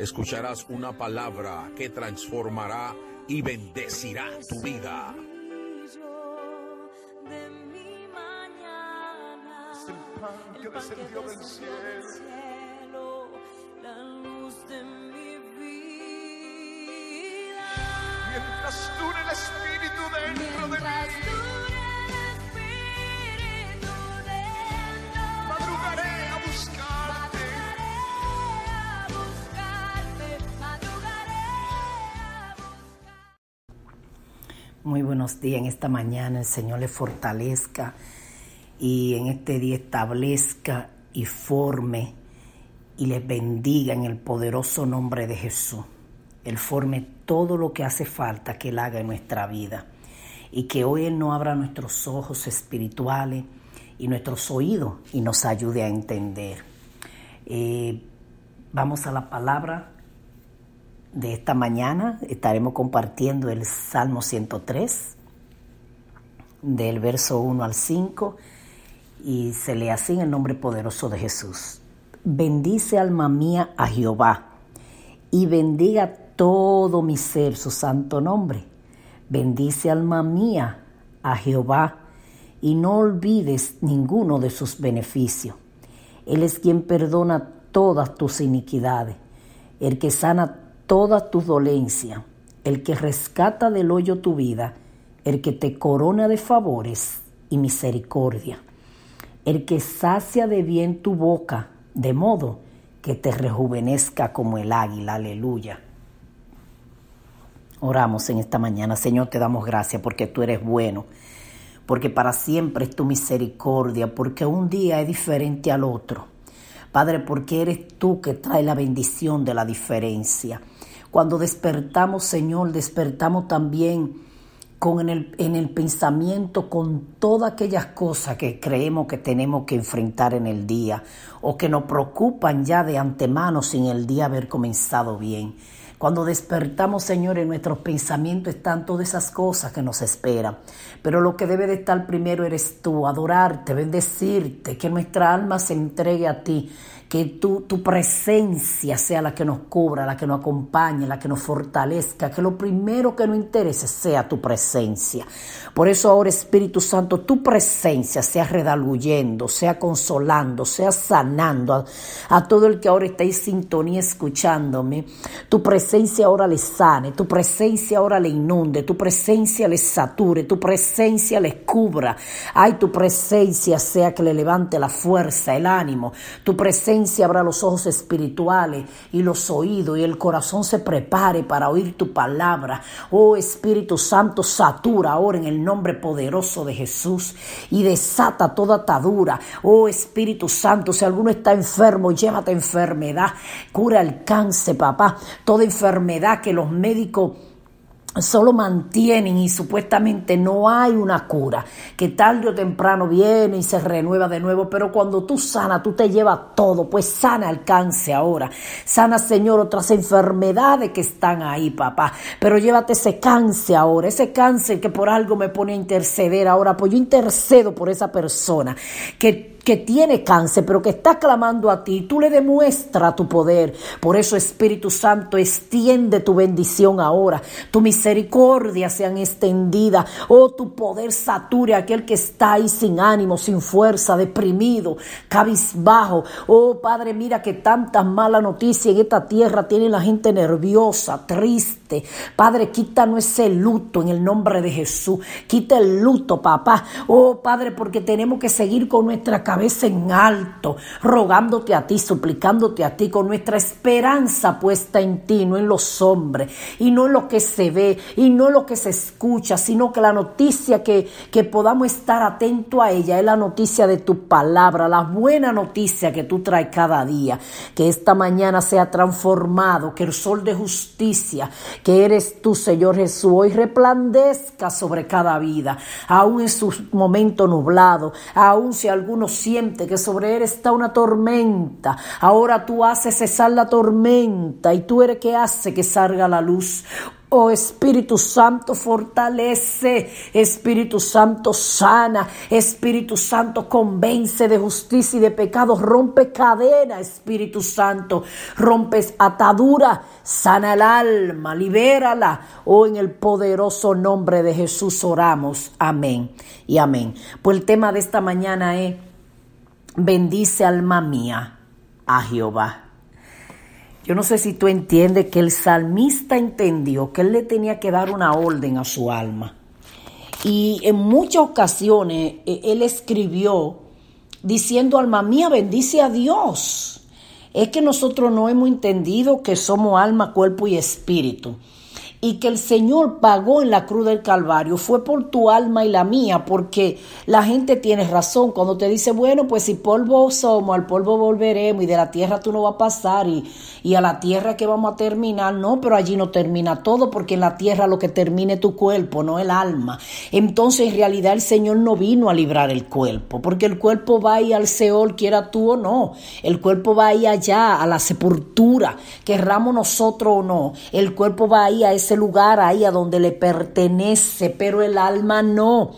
Escucharás una palabra que transformará y bendecirá tu vida. de mi mañana, Es el pan que descendió del cielo. la luz de mi vida. Mientras dure el Espíritu dentro de mí, Muy buenos días en esta mañana. El Señor les fortalezca y en este día establezca y forme y les bendiga en el poderoso nombre de Jesús. Él forme todo lo que hace falta que Él haga en nuestra vida. Y que hoy Él no abra nuestros ojos espirituales y nuestros oídos y nos ayude a entender. Eh, vamos a la palabra de esta mañana estaremos compartiendo el Salmo 103, del verso 1 al 5, y se lee así en el nombre poderoso de Jesús. Bendice alma mía a Jehová, y bendiga todo mi ser su santo nombre. Bendice alma mía a Jehová, y no olvides ninguno de sus beneficios. Él es quien perdona todas tus iniquidades, el que sana todas tus dolencias, el que rescata del hoyo tu vida, el que te corona de favores y misericordia, el que sacia de bien tu boca, de modo que te rejuvenezca como el águila. Aleluya. Oramos en esta mañana. Señor, te damos gracias porque tú eres bueno, porque para siempre es tu misericordia, porque un día es diferente al otro. Padre, porque eres tú que trae la bendición de la diferencia. Cuando despertamos, Señor, despertamos también con en el, en el pensamiento con todas aquellas cosas que creemos que tenemos que enfrentar en el día o que nos preocupan ya de antemano sin el día haber comenzado bien. Cuando despertamos, Señor, en nuestros pensamientos están todas esas cosas que nos esperan. Pero lo que debe de estar primero eres tú, adorarte, bendecirte, que nuestra alma se entregue a ti, que tu, tu presencia sea la que nos cubra, la que nos acompañe, la que nos fortalezca, que lo primero que nos interese sea tu presencia. Por eso ahora, Espíritu Santo, tu presencia sea redaluyendo, sea consolando, sea sanando a, a todo el que ahora está en sintonía escuchándome. Tu presencia ahora le sane, tu presencia ahora le inunde, tu presencia le sature, tu presencia le cubra. Ay, tu presencia sea que le levante la fuerza, el ánimo, tu presencia abra los ojos espirituales y los oídos y el corazón se prepare para oír tu palabra. Oh Espíritu Santo, satura ahora en el nombre poderoso de Jesús y desata toda atadura. Oh Espíritu Santo, si alguno está enfermo, llévate enfermedad, cura el cáncer, papá, toda enfermedad que los médicos solo mantienen y supuestamente no hay una cura, que tarde o temprano viene y se renueva de nuevo, pero cuando tú sanas, tú te llevas todo, pues sana el cáncer ahora, sana Señor otras enfermedades que están ahí, papá, pero llévate ese cáncer ahora, ese cáncer que por algo me pone a interceder ahora, pues yo intercedo por esa persona, que que tiene cáncer, pero que está clamando a ti, tú le demuestras tu poder. Por eso, Espíritu Santo, extiende tu bendición ahora, tu misericordia sean extendida, oh, tu poder sature a aquel que está ahí sin ánimo, sin fuerza, deprimido, cabizbajo. Oh, Padre, mira que tantas malas noticias en esta tierra tiene la gente nerviosa, triste. Padre, quítanos ese luto en el nombre de Jesús. Quita el luto, papá. Oh, Padre, porque tenemos que seguir con nuestra cabeza en alto, rogándote a ti, suplicándote a ti, con nuestra esperanza puesta en ti, no en los hombres, y no en lo que se ve, y no en lo que se escucha, sino que la noticia que, que podamos estar atentos a ella es la noticia de tu palabra, la buena noticia que tú traes cada día. Que esta mañana sea transformado, que el sol de justicia, que eres tú, Señor Jesús, hoy resplandezca sobre cada vida, aún en sus momentos nublados, aún si alguno siente que sobre él está una tormenta, ahora tú haces cesar la tormenta y tú eres que hace que salga la luz. Oh Espíritu Santo, fortalece. Espíritu Santo, sana. Espíritu Santo, convence de justicia y de pecado. Rompe cadena, Espíritu Santo. Rompes atadura. Sana el alma, libérala. Oh, en el poderoso nombre de Jesús oramos. Amén y amén. Pues el tema de esta mañana es, bendice alma mía a Jehová. Yo no sé si tú entiendes que el salmista entendió que él le tenía que dar una orden a su alma. Y en muchas ocasiones eh, él escribió diciendo, alma mía, bendice a Dios. Es que nosotros no hemos entendido que somos alma, cuerpo y espíritu y que el Señor pagó en la cruz del Calvario. Fue por tu alma y la mía, porque la gente tiene razón cuando te dice, bueno, pues si polvo somos, al polvo volveremos y de la tierra tú no vas a pasar y, y a la tierra que vamos a terminar, no, pero allí no termina todo, porque en la tierra lo que termine tu cuerpo, no el alma. Entonces en realidad el Señor no vino a librar el cuerpo, porque el cuerpo va a ir al Seol, quiera tú o no, el cuerpo va a ir allá, a la sepultura, querramos nosotros o no, el cuerpo va a ir a ese lugar ahí a donde le pertenece, pero el alma no.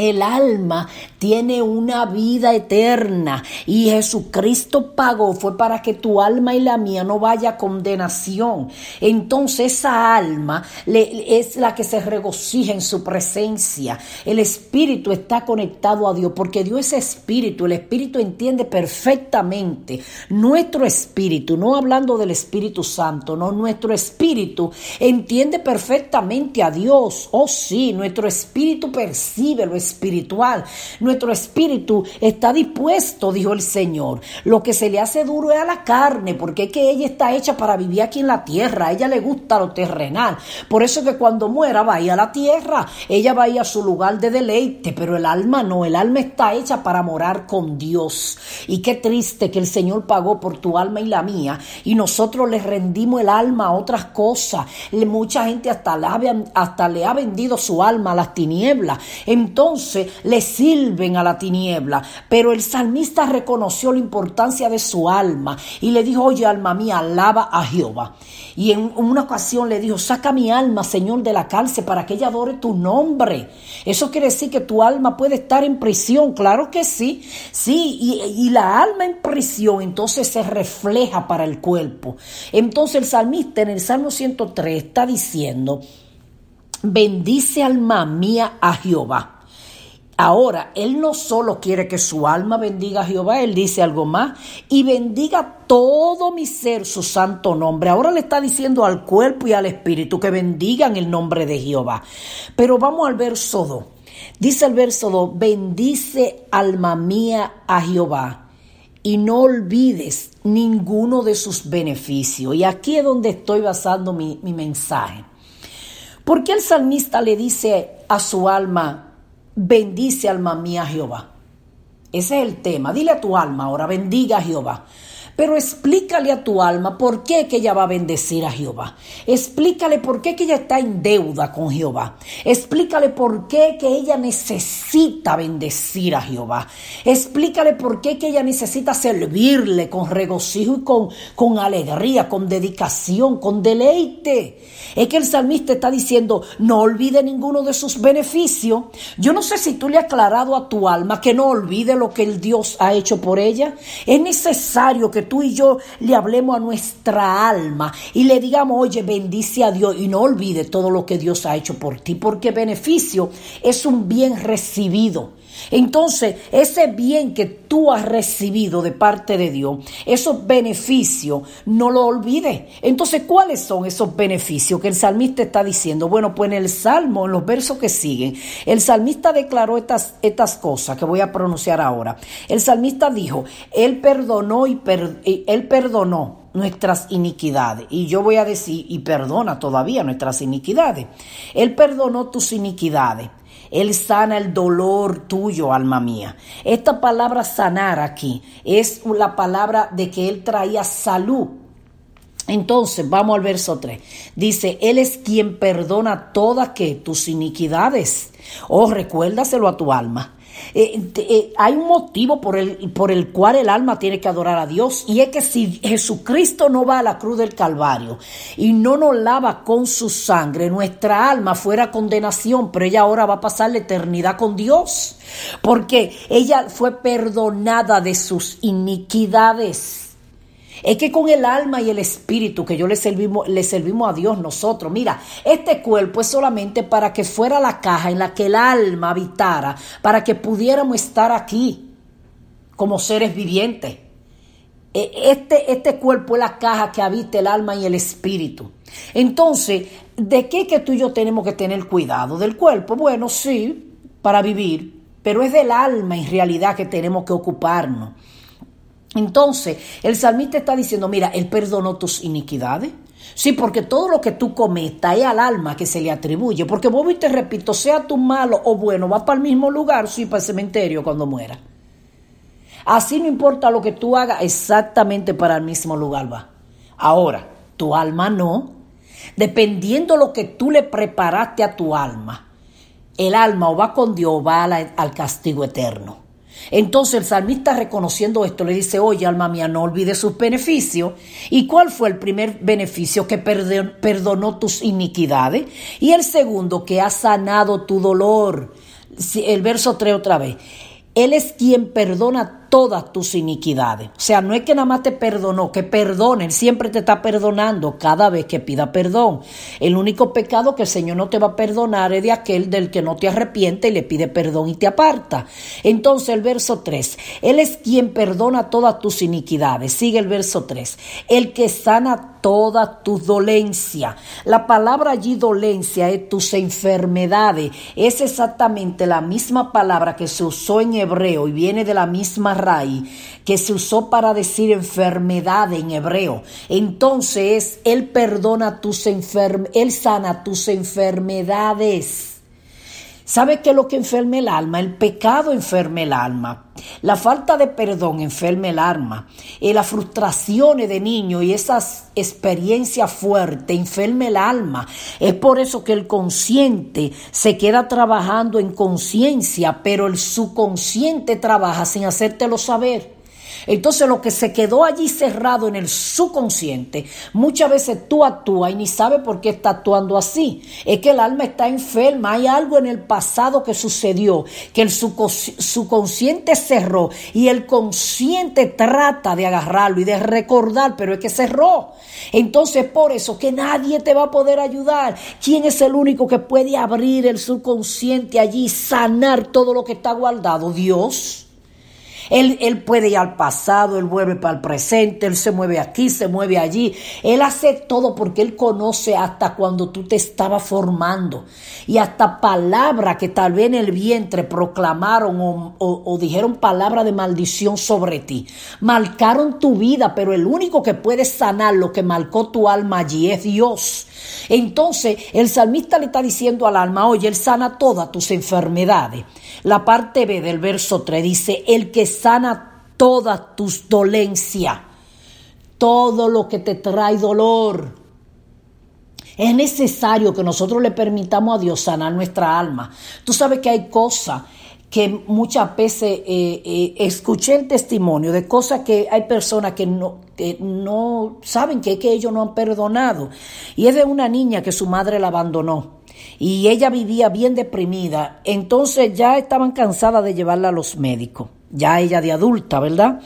El alma tiene una vida eterna y Jesucristo pagó fue para que tu alma y la mía no vaya a condenación. Entonces esa alma es la que se regocija en su presencia. El espíritu está conectado a Dios porque Dios es espíritu. El espíritu entiende perfectamente nuestro espíritu, no hablando del Espíritu Santo, no nuestro espíritu entiende perfectamente a Dios. Oh sí, nuestro espíritu percibe lo espiritual. Nuestro espíritu está dispuesto, dijo el Señor. Lo que se le hace duro es a la carne, porque es que ella está hecha para vivir aquí en la tierra. A ella le gusta lo terrenal. Por eso que cuando muera va a ir a la tierra. Ella va a ir a su lugar de deleite, pero el alma no. El alma está hecha para morar con Dios. Y qué triste que el Señor pagó por tu alma y la mía. Y nosotros le rendimos el alma a otras cosas. Mucha gente hasta le ha vendido su alma a las tinieblas. Entonces, le sirven a la tiniebla. Pero el salmista reconoció la importancia de su alma y le dijo, oye alma mía, alaba a Jehová. Y en una ocasión le dijo, saca mi alma, Señor, de la cárcel para que ella adore tu nombre. Eso quiere decir que tu alma puede estar en prisión, claro que sí, sí, y, y la alma en prisión entonces se refleja para el cuerpo. Entonces el salmista en el Salmo 103 está diciendo, bendice alma mía a Jehová Ahora, Él no solo quiere que su alma bendiga a Jehová, Él dice algo más, y bendiga todo mi ser su santo nombre. Ahora le está diciendo al cuerpo y al espíritu que bendigan el nombre de Jehová. Pero vamos al verso 2. Dice el verso 2, bendice alma mía a Jehová y no olvides ninguno de sus beneficios. Y aquí es donde estoy basando mi, mi mensaje. Porque el salmista le dice a su alma, bendice alma mía Jehová. Ese es el tema. Dile a tu alma ahora, bendiga Jehová. Pero explícale a tu alma por qué que ella va a bendecir a Jehová. Explícale por qué que ella está en deuda con Jehová. Explícale por qué que ella necesita bendecir a Jehová. Explícale por qué que ella necesita servirle con regocijo y con, con alegría, con dedicación, con deleite. Es que el salmista está diciendo, no olvide ninguno de sus beneficios. Yo no sé si tú le has aclarado a tu alma que no olvide lo que el Dios ha hecho por ella. Es necesario que tú y yo le hablemos a nuestra alma y le digamos, oye, bendice a Dios y no olvide todo lo que Dios ha hecho por ti, porque beneficio es un bien recibido. Entonces, ese bien que tú has recibido de parte de Dios, esos beneficios, no lo olvides. Entonces, ¿cuáles son esos beneficios que el salmista está diciendo? Bueno, pues en el Salmo, en los versos que siguen, el salmista declaró estas, estas cosas que voy a pronunciar ahora. El salmista dijo, Él perdonó y Él perdonó nuestras iniquidades. Y yo voy a decir, y perdona todavía nuestras iniquidades. Él perdonó tus iniquidades. Él sana el dolor tuyo, alma mía. Esta palabra sanar aquí es la palabra de que Él traía salud. Entonces, vamos al verso 3. Dice, Él es quien perdona todas que tus iniquidades. Oh, recuérdaselo a tu alma. Eh, eh, hay un motivo por el, por el cual el alma tiene que adorar a Dios y es que si Jesucristo no va a la cruz del Calvario y no nos lava con su sangre, nuestra alma fuera condenación, pero ella ahora va a pasar la eternidad con Dios porque ella fue perdonada de sus iniquidades. Es que con el alma y el espíritu que yo le servimos, le servimos a Dios nosotros. Mira, este cuerpo es solamente para que fuera la caja en la que el alma habitara, para que pudiéramos estar aquí como seres vivientes. E, este, este cuerpo es la caja que habita el alma y el espíritu. Entonces, ¿de qué que tú y yo tenemos que tener cuidado? ¿Del cuerpo? Bueno, sí, para vivir, pero es del alma en realidad que tenemos que ocuparnos. Entonces, el salmista está diciendo, mira, Él perdonó tus iniquidades. Sí, porque todo lo que tú cometas es al alma que se le atribuye. Porque vos y te repito, sea tú malo o bueno, va para el mismo lugar, sí, para el cementerio cuando muera. Así no importa lo que tú hagas, exactamente para el mismo lugar va. Ahora, tu alma no. Dependiendo lo que tú le preparaste a tu alma, el alma o va con Dios o va al castigo eterno. Entonces el salmista reconociendo esto le dice, oye alma mía, no olvides sus beneficios. ¿Y cuál fue el primer beneficio? Que perdonó tus iniquidades. Y el segundo, que ha sanado tu dolor. El verso 3 otra vez. Él es quien perdona todas tus iniquidades. O sea, no es que nada más te perdonó, que perdone, Él siempre te está perdonando cada vez que pida perdón. El único pecado que el Señor no te va a perdonar es de aquel del que no te arrepiente y le pide perdón y te aparta. Entonces el verso 3, Él es quien perdona todas tus iniquidades. Sigue el verso 3, el que sana toda tu dolencia. La palabra allí dolencia es tus enfermedades. Es exactamente la misma palabra que se usó en hebreo y viene de la misma que se usó para decir enfermedad en hebreo. Entonces, Él perdona tus enfermedades, Él sana tus enfermedades. ¿Sabe qué es lo que enferma el alma? El pecado enferma el alma. La falta de perdón enferma el alma. Y las frustraciones de niño y esas experiencias fuertes enferma el alma. Es por eso que el consciente se queda trabajando en conciencia, pero el subconsciente trabaja sin hacértelo saber. Entonces lo que se quedó allí cerrado en el subconsciente, muchas veces tú actúas y ni sabes por qué está actuando así. Es que el alma está enferma, hay algo en el pasado que sucedió, que el subconsciente cerró y el consciente trata de agarrarlo y de recordar, pero es que cerró. Entonces por eso que nadie te va a poder ayudar. ¿Quién es el único que puede abrir el subconsciente allí, sanar todo lo que está guardado? Dios. Él, puede ir al pasado, Él vuelve para el presente, Él se mueve aquí, se mueve allí. Él hace todo porque Él conoce hasta cuando tú te estabas formando. Y hasta palabras que tal vez en el vientre proclamaron o, o dijeron palabras de maldición sobre ti. Marcaron tu vida, pero el único que puede sanar lo que marcó tu alma allí es Dios. Entonces el salmista le está diciendo al alma, oye, Él sana todas tus enfermedades. La parte B del verso 3 dice, el que sana todas tus dolencias. todo lo que te trae dolor. Es necesario que nosotros le permitamos a Dios sanar nuestra alma. Tú sabes que hay cosas que muchas veces eh, eh, escuché el testimonio de cosas que hay personas que no, que no saben que, que ellos no han perdonado. Y es de una niña que su madre la abandonó y ella vivía bien deprimida. Entonces ya estaban cansadas de llevarla a los médicos, ya ella de adulta, ¿verdad?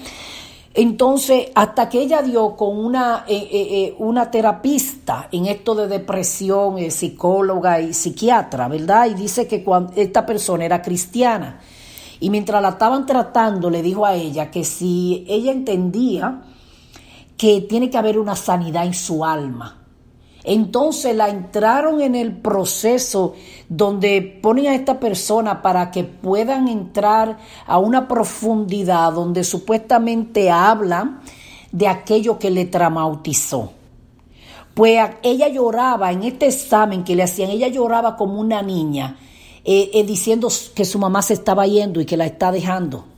Entonces, hasta que ella dio con una, eh, eh, eh, una terapista en esto de depresión, psicóloga y psiquiatra, ¿verdad? Y dice que esta persona era cristiana. Y mientras la estaban tratando, le dijo a ella que si ella entendía que tiene que haber una sanidad en su alma, entonces la entraron en el proceso donde ponen a esta persona para que puedan entrar a una profundidad donde supuestamente hablan de aquello que le traumatizó. Pues ella lloraba en este examen que le hacían, ella lloraba como una niña, eh, eh, diciendo que su mamá se estaba yendo y que la está dejando.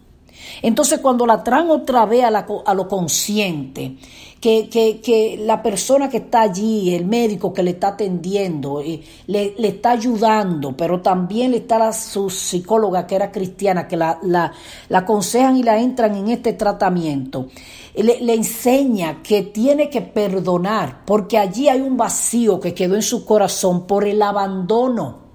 Entonces cuando la traen otra vez a, lo consciente, que, la persona que está allí, el médico que le está atendiendo, eh, le, está ayudando, pero también le está la, su psicóloga que era cristiana, que la, la, aconsejan y la entran en este tratamiento. Le, le, enseña que tiene que perdonar, porque allí hay un vacío que quedó en su corazón por el abandono.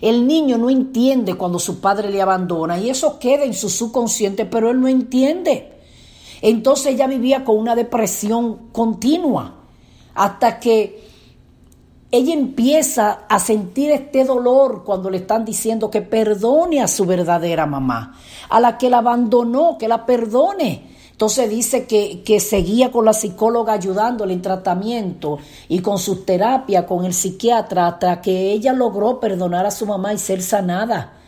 El niño no entiende cuando su padre le abandona y eso queda en su subconsciente, pero él no entiende. Entonces ella vivía con una depresión continua hasta que ella empieza a sentir este dolor cuando le están diciendo que perdone a su verdadera mamá, a la que la abandonó, que la perdone. Entonces dice que, que seguía con la psicóloga ayudándole en tratamiento y con su terapia, con el psiquiatra, hasta que ella logró perdonar a su mamá y ser sanada.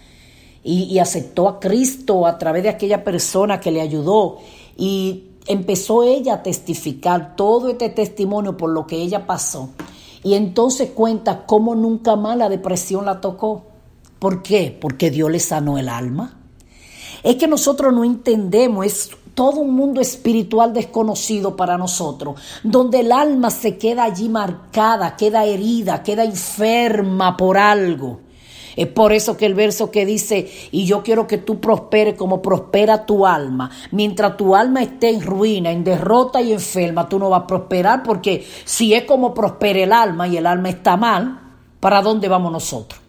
Y, y aceptó a Cristo a través de aquella persona que le ayudó. Y empezó ella a testificar todo este testimonio por lo que ella pasó. Y entonces cuenta cómo nunca más la depresión la tocó. ¿Por qué? Porque Dios le sanó el alma. Es que nosotros no entendemos, es todo un mundo espiritual desconocido para nosotros, donde el alma se queda allí marcada, queda herida, queda enferma por algo. Es por eso que el verso que dice, y yo quiero que tú prosperes como prospera tu alma. Mientras tu alma esté en ruina, en derrota y enferma, tú no vas a prosperar porque si es como prospera el alma y el alma está mal, ¿para dónde vamos nosotros?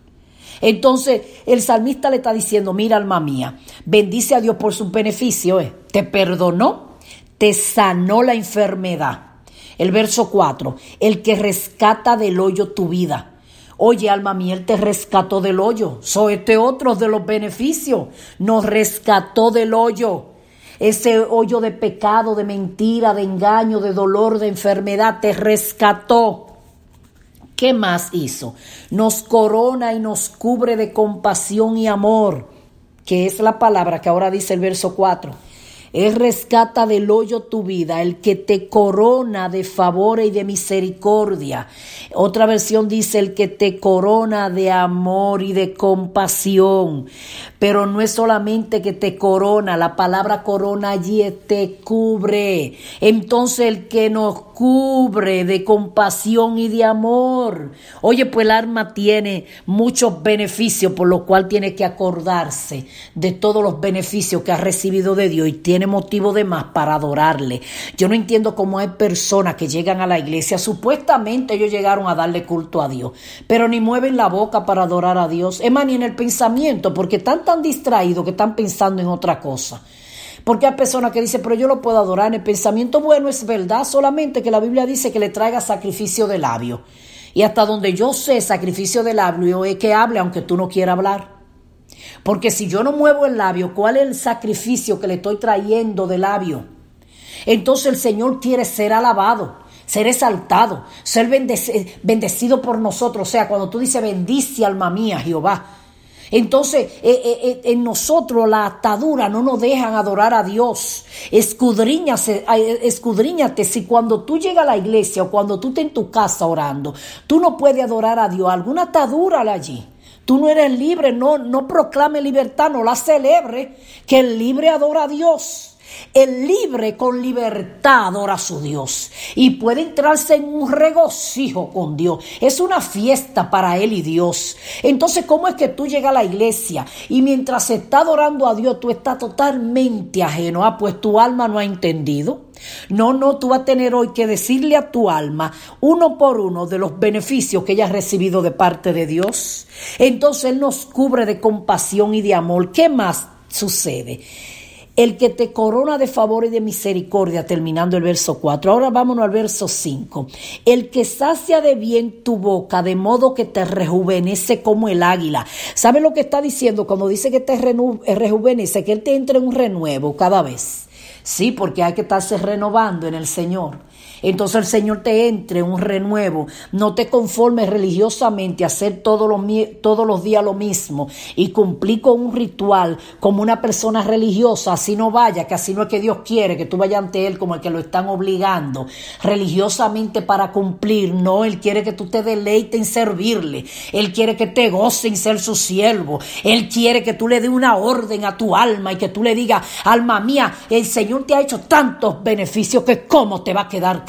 Entonces el salmista le está diciendo, mira alma mía, bendice a Dios por sus beneficios, eh. te perdonó, te sanó la enfermedad. El verso 4, el que rescata del hoyo tu vida. Oye, alma mía, Él te rescató del hoyo. Soy este otro de los beneficios. Nos rescató del hoyo. Ese hoyo de pecado, de mentira, de engaño, de dolor, de enfermedad, te rescató. ¿Qué más hizo? Nos corona y nos cubre de compasión y amor, que es la palabra que ahora dice el verso 4. Él rescata del hoyo tu vida, el que te corona de favor y de misericordia. Otra versión dice el que te corona de amor y de compasión. Pero no es solamente que te corona, la palabra corona allí te cubre. Entonces el que nos cubre de compasión y de amor. Oye, pues el alma tiene muchos beneficios, por lo cual tiene que acordarse de todos los beneficios que ha recibido de Dios y tiene motivo de más para adorarle. Yo no entiendo cómo hay personas que llegan a la iglesia, supuestamente ellos llegaron a darle culto a Dios, pero ni mueven la boca para adorar a Dios. Es más, ni en el pensamiento, porque están tan distraídos que están pensando en otra cosa. Porque hay personas que dicen, pero yo lo puedo adorar en el pensamiento. Bueno, es verdad, solamente que la Biblia dice que le traiga sacrificio de labio. Y hasta donde yo sé, sacrificio de labio es que hable aunque tú no quieras hablar. Porque si yo no muevo el labio, ¿cuál es el sacrificio que le estoy trayendo de labio? Entonces el Señor quiere ser alabado, ser exaltado, ser bendecido por nosotros. O sea, cuando tú dices bendice alma mía, Jehová. Entonces, eh, eh, eh, en nosotros la atadura no nos dejan adorar a Dios. Escudriñate, escudriñate si cuando tú llegas a la iglesia o cuando tú estás en tu casa orando, tú no puedes adorar a Dios. Alguna atadura allí. Tú no eres libre, no, no proclame libertad, no la celebre, que el libre adora a Dios. El libre con libertad adora a su Dios y puede entrarse en un regocijo con Dios. Es una fiesta para él y Dios. Entonces, ¿cómo es que tú llegas a la iglesia y mientras está adorando a Dios, tú estás totalmente ajeno? Ah, pues tu alma no ha entendido. No, no, tú vas a tener hoy que decirle a tu alma uno por uno de los beneficios que ella ha recibido de parte de Dios. Entonces Él nos cubre de compasión y de amor. ¿Qué más sucede? el que te corona de favor y de misericordia, terminando el verso 4. Ahora vámonos al verso 5. El que sacia de bien tu boca, de modo que te rejuvenece como el águila. ¿Sabe lo que está diciendo cuando dice que te rejuvenece? Que Él te entra en un renuevo cada vez. Sí, porque hay que estarse renovando en el Señor. Entonces el Señor te entre un renuevo. No te conformes religiosamente a hacer todos los, todos los días lo mismo y cumplir con un ritual como una persona religiosa. Así no vaya, que así no es que Dios quiere que tú vayas ante Él como el que lo están obligando religiosamente para cumplir. No, Él quiere que tú te deleites en servirle. Él quiere que te goce en ser su siervo. Él quiere que tú le des una orden a tu alma y que tú le digas, alma mía, el Señor te ha hecho tantos beneficios que cómo te va a quedar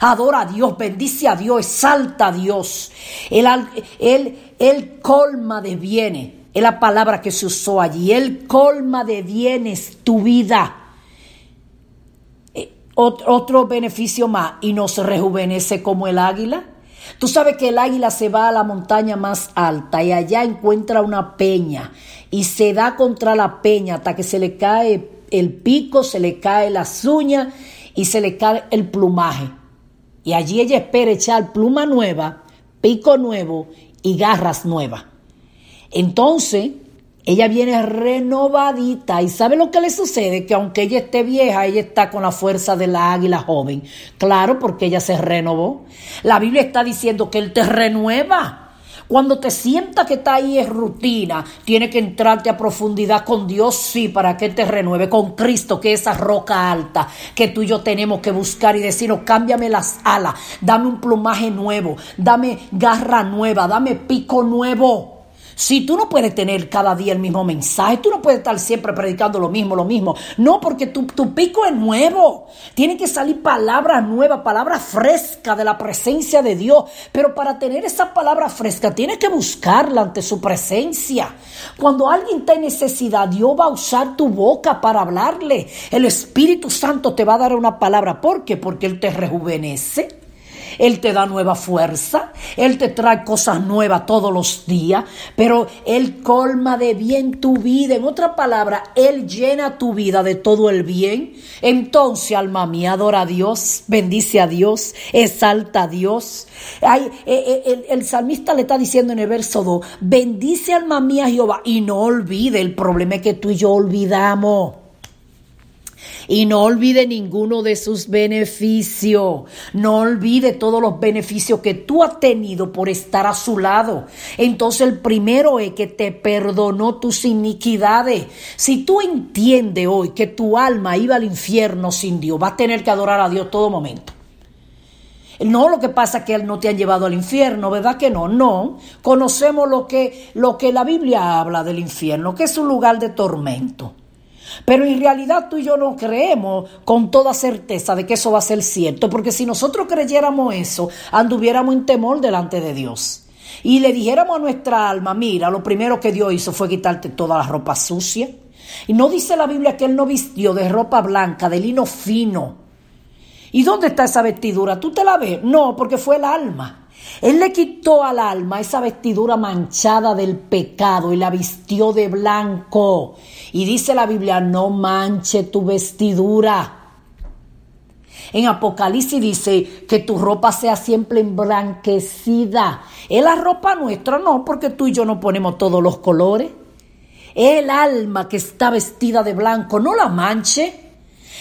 Adora a Dios, bendice a Dios, exalta a Dios. Él, él, colma de bienes. Es la palabra que se usó allí. Él colma de bienes tu vida. Eh, otro beneficio más y nos rejuvenece como el águila. Tú sabes que el águila se va a la montaña más alta y allá encuentra una peña y se da contra la peña hasta que se le cae el pico, se le cae las uñas y se le cae el plumaje. Y allí ella espera echar pluma nueva, pico nuevo y garras nuevas. Entonces, ella viene renovadita y ¿sabe lo que le sucede? Que aunque ella esté vieja, ella está con la fuerza de la águila joven. Claro, porque ella se renovó. La Biblia está diciendo que Él te renueva. Cuando te sientas que está ahí es rutina, tiene que entrarte a profundidad con Dios, sí, para que te renueve con Cristo, que es esa roca alta que tú y yo tenemos que buscar y decirnos, cámbiame las alas, dame un plumaje nuevo, dame garra nueva, dame pico nuevo. Si tú no puedes tener cada día el mismo mensaje, tú no puedes estar siempre predicando lo mismo, lo mismo. No, porque tu, tu pico es nuevo. Tienen que salir palabras nuevas, palabras frescas de la presencia de Dios. Pero para tener esa palabra fresca, tienes que buscarla ante su presencia. Cuando alguien está en necesidad, Dios va a usar tu boca para hablarle. El Espíritu Santo te va a dar una palabra. ¿Por qué? Porque Él te rejuvenece. Él te da nueva fuerza, Él te trae cosas nuevas todos los días, pero Él colma de bien tu vida. En otra palabra, Él llena tu vida de todo el bien. Entonces, alma mía, adora a Dios, bendice a Dios, exalta a Dios. Eh, eh, el, el salmista le está diciendo en el verso 2, bendice alma mía Jehová y no olvide el problema que tú y yo olvidamos y no olvide ninguno de sus beneficios. No olvide todos los beneficios que tú has tenido por estar a su lado. Entonces el primero es que te perdonó tus iniquidades. Si tú entiendes hoy que tu alma iba al infierno sin Dios, vas a tener que adorar a Dios todo momento. No, lo que pasa es que Él no te ha llevado al infierno, ¿verdad que no? No. Conocemos lo que, lo que la Biblia habla del infierno, que es un lugar de tormento. Pero en realidad tú y yo no creemos con toda certeza de que eso va a ser cierto, porque si nosotros creyéramos eso, anduviéramos en temor delante de Dios. Y le dijéramos a nuestra alma, mira, lo primero que Dios hizo fue quitarte toda la ropa sucia. Y no dice la Biblia que Él no vistió de ropa blanca, de lino fino. ¿Y dónde está esa vestidura? ¿Tú te la ves? No, porque fue el alma. Él le quitó al alma esa vestidura manchada del pecado y la vistió de blanco. Y dice la Biblia, no manche tu vestidura. En Apocalipsis dice que tu ropa sea siempre emblanquecida. Es la ropa nuestra, no, porque tú y yo no ponemos todos los colores. El alma que está vestida de blanco, no la manche.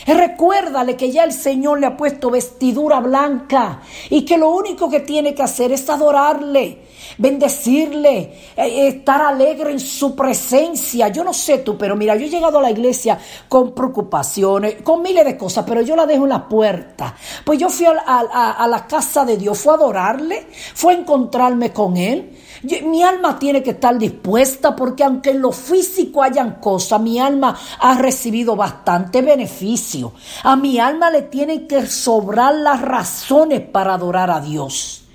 Recuérdale que ya el Señor le ha puesto vestidura blanca y que lo único que tiene que hacer es adorarle. Bendecirle, eh, estar alegre en su presencia. Yo no sé tú, pero mira, yo he llegado a la iglesia con preocupaciones, con miles de cosas, pero yo la dejo en la puerta. Pues yo fui a, la casa de Dios, fue a adorarle, fue a encontrarme con Él. Mi alma tiene que estar dispuesta porque aunque en lo físico hayan cosas, mi alma ha recibido bastante beneficio. A mi alma le tienen que sobrar las razones para adorar a Dios.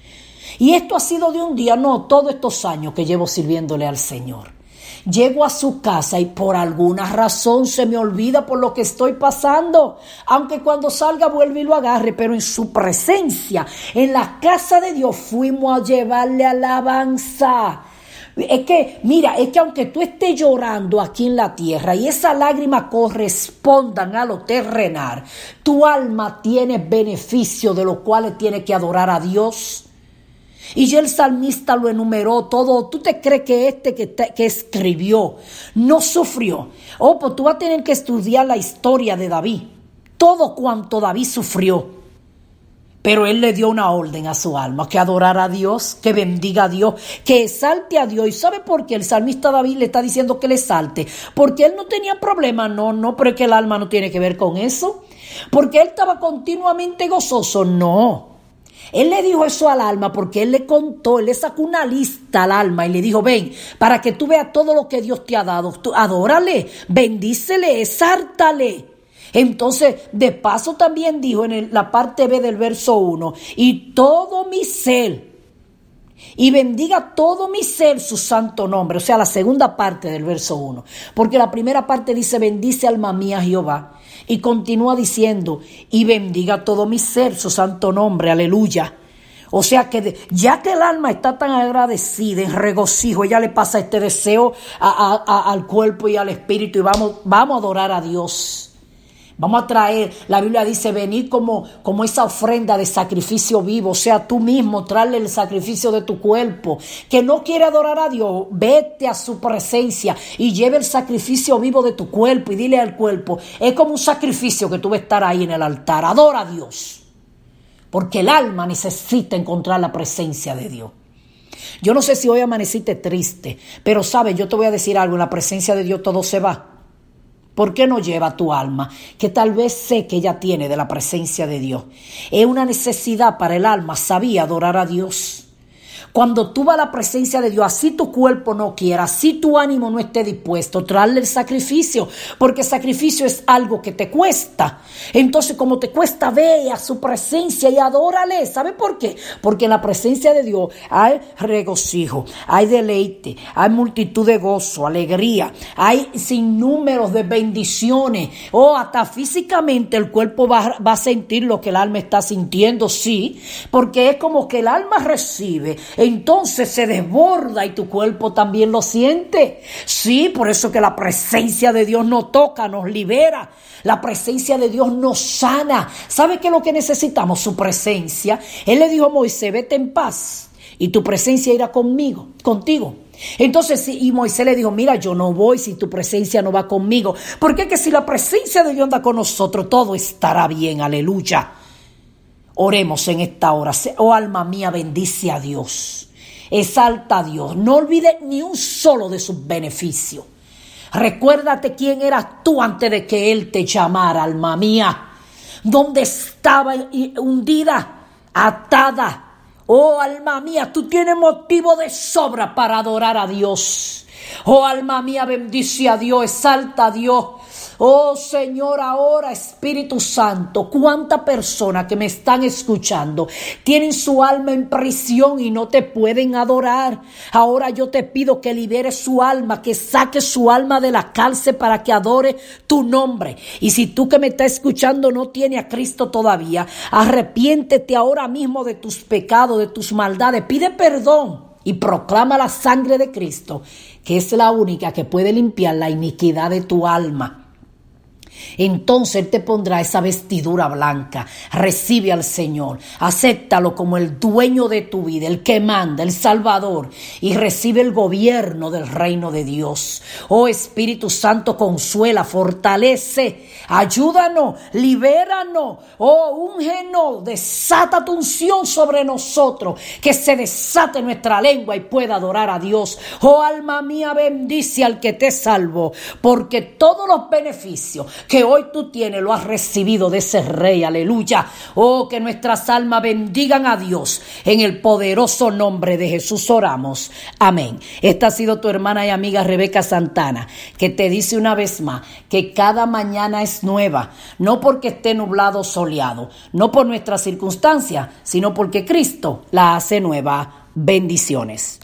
Y esto ha sido de un día, no, todos estos años que llevo sirviéndole al Señor. Llego a su casa y por alguna razón se me olvida por lo que estoy pasando. Aunque cuando salga vuelve y lo agarre, pero en su presencia, en la casa de Dios, fuimos a llevarle alabanza. Es que, mira, es que aunque tú estés llorando aquí en la tierra y esas lágrimas correspondan a lo terrenal, tu alma tiene beneficio de lo cual tiene que adorar a Dios. Y ya el salmista lo enumeró todo. ¿Tú te crees que este que, que escribió no sufrió? Oh, pues tú vas a tener que estudiar la historia de David. Todo cuanto David sufrió. Pero él le dio una orden a su alma, que adorara a Dios, que bendiga a Dios, que exalte a Dios. ¿Y sabe por qué el salmista David le está diciendo que le exalte? Porque él no tenía problema, no, no, pero es que el alma no tiene que ver con eso. Porque él estaba continuamente gozoso, no. Él le dijo eso al alma porque él le contó, él le sacó una lista al alma y le dijo, ven, para que tú veas todo lo que Dios te ha dado, adórale, bendícele, exártale. Entonces, de paso también dijo en la parte B del verso 1, y todo mi ser, y bendiga todo mi ser su santo nombre. O sea, la segunda parte del verso 1. Porque la primera parte dice, bendice alma mía Jehová. Y continúa diciendo, y bendiga todo mi ser su santo nombre. Aleluya. O sea que ya que el alma está tan agradecida, en regocijo, ella le pasa este deseo a- al cuerpo y al espíritu y vamos, vamos a adorar a Dios. Vamos a traer, la Biblia dice, venir como, como esa ofrenda de sacrificio vivo, o sea, tú mismo, traerle el sacrificio de tu cuerpo. Que no quiere adorar a Dios, vete a su presencia y lleve el sacrificio vivo de tu cuerpo y dile al cuerpo, es como un sacrificio que tú vas a estar ahí en el altar, adora a Dios. Porque el alma necesita encontrar la presencia de Dios. Yo no sé si hoy amaneciste triste, pero sabes, yo te voy a decir algo, en la presencia de Dios todo se va. ¿Por qué no lleva tu alma? Que tal vez sé que ella tiene de la presencia de Dios. Es una necesidad para el alma, sabía adorar a Dios. Cuando tú vas a la presencia de Dios, así tu cuerpo no quiera, así tu ánimo no esté dispuesto, traerle el sacrificio, porque sacrificio es algo que te cuesta. Entonces, como te cuesta, ve a su presencia y adórale. ¿Sabe por qué? Porque en la presencia de Dios hay regocijo, hay deleite, hay multitud de gozo, alegría, hay sinnúmeros de bendiciones. O hasta físicamente el cuerpo va, va a sentir lo que el alma está sintiendo, sí, porque es como que el alma recibe, entonces se desborda y tu cuerpo también lo siente. Sí, por eso que la presencia de Dios nos toca, nos libera. La presencia de Dios nos sana. ¿Sabe qué es lo que necesitamos? Su presencia. Él le dijo a Moisés, vete en paz y tu presencia irá conmigo, contigo. Entonces, y Moisés le dijo, mira, yo no voy si tu presencia no va conmigo. Porque que si la presencia de Dios anda con nosotros, todo estará bien, aleluya. Oremos en esta hora. Oh alma mía, bendice a Dios. Exalta a Dios. No olvides ni un solo de sus beneficios. Recuérdate quién eras tú antes de que Él te llamara, alma mía. Donde estaba hundida, atada. Oh alma mía, tú tienes motivo de sobra para adorar a Dios. Oh alma mía, bendice a Dios, exalta a Dios. Oh Señor, ahora Espíritu Santo, cuántas personas que me están escuchando tienen su alma en prisión y no te pueden adorar. Ahora yo te pido que liberes su alma, que saques su alma de la cárcel para que adore tu nombre. Y si tú que me estás escuchando no tienes a Cristo todavía, arrepiéntete ahora mismo de tus pecados, de tus maldades, pide perdón y proclama la sangre de Cristo, que es la única que puede limpiar la iniquidad de tu alma. Entonces Él te pondrá esa vestidura blanca. Recibe al Señor. Acéptalo como el dueño de tu vida, el que manda, el Salvador. Y recibe el gobierno del reino de Dios. Oh Espíritu Santo, consuela, fortalece, ayúdanos, libéranos. Oh, úngenos, desata tu unción sobre nosotros. Que se desate nuestra lengua y pueda adorar a Dios. Oh alma mía, bendice al que te salvo. Porque todos los beneficios que hoy tú tienes lo has recibido de ese rey, aleluya. Oh, que nuestras almas bendigan a Dios. En el poderoso nombre de Jesús oramos. Amén. Esta ha sido tu hermana y amiga Rebeca Santana, que te dice una vez más que cada mañana es nueva, no porque esté nublado o soleado, no por nuestras circunstancias, sino porque Cristo la hace nueva. Bendiciones.